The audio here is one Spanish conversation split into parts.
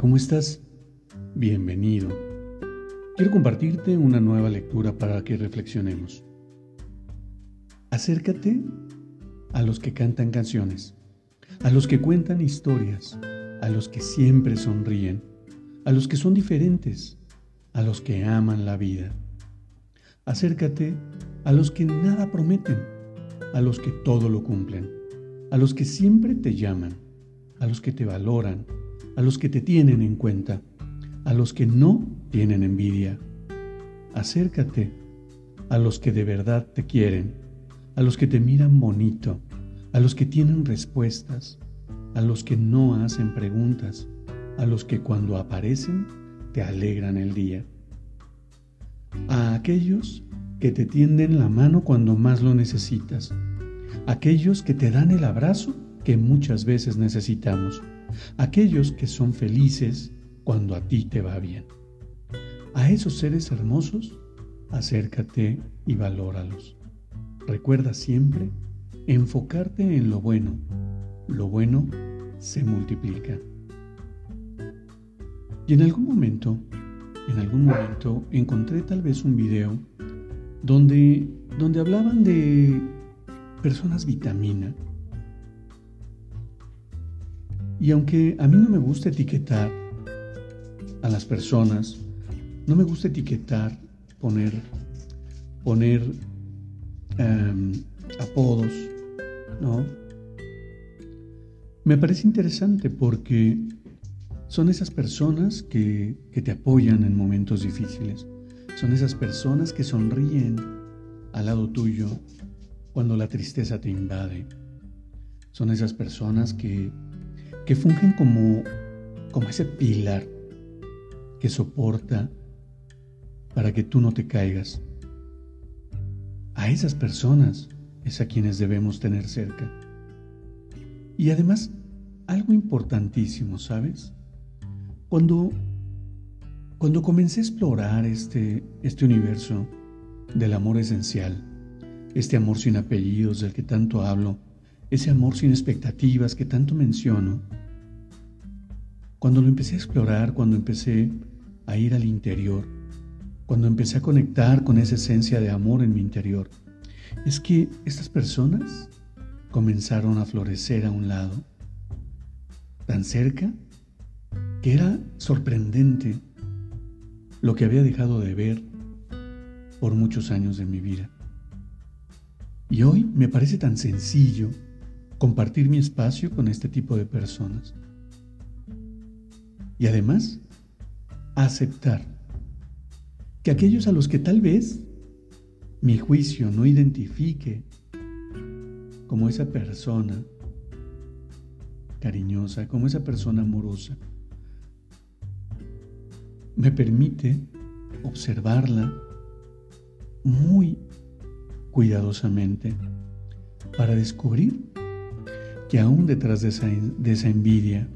¿Cómo estás? Bienvenido. Quiero compartirte una nueva lectura para que reflexionemos. Acércate a los que cantan canciones, a los que cuentan historias, a los que siempre sonríen, a los que son diferentes, a los que aman la vida. Acércate a los que nada prometen, a los que todo lo cumplen, a los que siempre te llaman, a los que te valoran, a los que te tienen en cuenta, a los que no tienen envidia. Acércate a los que de verdad te quieren, a los que te miran bonito, a los que tienen respuestas, a los que no hacen preguntas, a los que cuando aparecen te alegran el día, a aquellos que te tienden la mano cuando más lo necesitas, aquellos que te dan el abrazo que muchas veces necesitamos aquellos que son felices cuando a ti te va bien. A esos seres hermosos, acércate y valóralos. Recuerda siempre enfocarte en lo bueno. Lo bueno se multiplica. Y en algún momento, en algún momento encontré tal vez un video donde, donde hablaban de personas vitamina y aunque a mí no me gusta etiquetar a las personas, no me gusta etiquetar, poner, poner em, apodos, ¿no? Me parece interesante porque son esas personas que, que te apoyan en momentos difíciles, son esas personas que sonríen al lado tuyo cuando la tristeza te invade, son esas personas que que fungen como, como ese pilar que soporta para que tú no te caigas. A esas personas es a quienes debemos tener cerca. Y además, algo importantísimo, ¿sabes? Cuando, cuando comencé a explorar este, este universo del amor esencial, este amor sin apellidos del que tanto hablo, ese amor sin expectativas que tanto menciono, cuando lo empecé a explorar, cuando empecé a ir al interior, cuando empecé a conectar con esa esencia de amor en mi interior, es que estas personas comenzaron a florecer a un lado, tan cerca que era sorprendente lo que había dejado de ver por muchos años de mi vida. Y hoy me parece tan sencillo compartir mi espacio con este tipo de personas. Y además, aceptar que aquellos a los que tal vez mi juicio no identifique como esa persona cariñosa, como esa persona amorosa, me permite observarla muy cuidadosamente para descubrir que aún detrás de esa, envidia,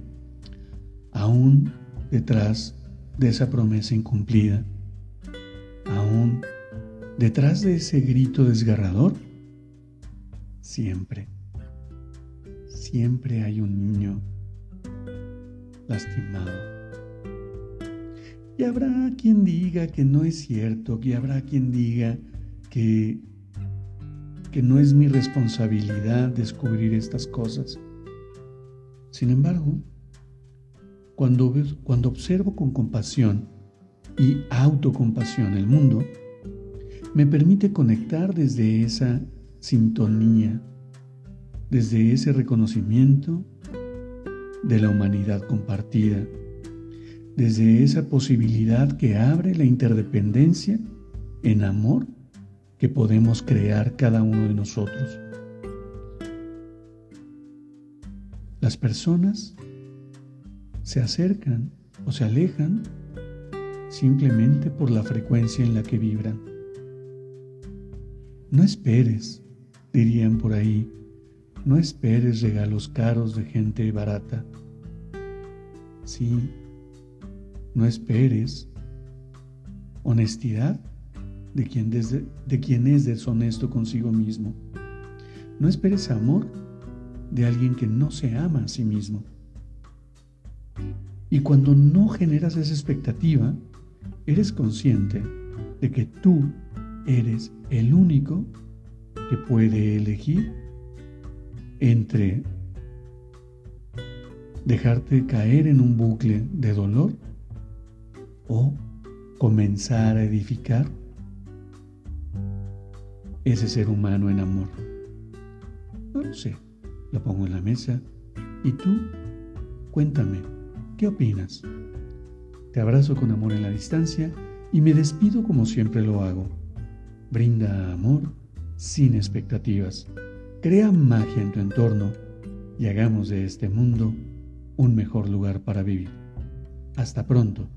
aún detrás de esa promesa incumplida, aún detrás de ese grito desgarrador, siempre, siempre hay un niño lastimado. Y habrá quien diga que no es cierto, y habrá quien diga que que no es mi responsabilidad descubrir estas cosas. Sin embargo, cuando, cuando observo con compasión y autocompasión el mundo, me permite conectar desde esa sintonía, desde ese reconocimiento de la humanidad compartida, desde esa posibilidad que abre la interdependencia en amor que podemos crear cada uno de nosotros. Las personas se acercan o se alejan simplemente por la frecuencia en la que vibran. No esperes, dirían por ahí, no esperes regalos caros de gente barata. Sí, no esperes honestidad de quien, de quien es deshonesto consigo mismo. No esperes amor de alguien que no se ama a sí mismo. Y cuando no generas esa expectativa, eres consciente de que tú eres el único que puede elegir entre dejarte caer en un bucle de dolor o comenzar a edificar ese ser humano en amor. No lo sé, lo pongo en la mesa y tú cuéntame, ¿qué opinas? Te abrazo con amor en la distancia y me despido como siempre lo hago. Brinda amor sin expectativas. Crea magia en tu entorno y hagamos de este mundo un mejor lugar para vivir. Hasta pronto.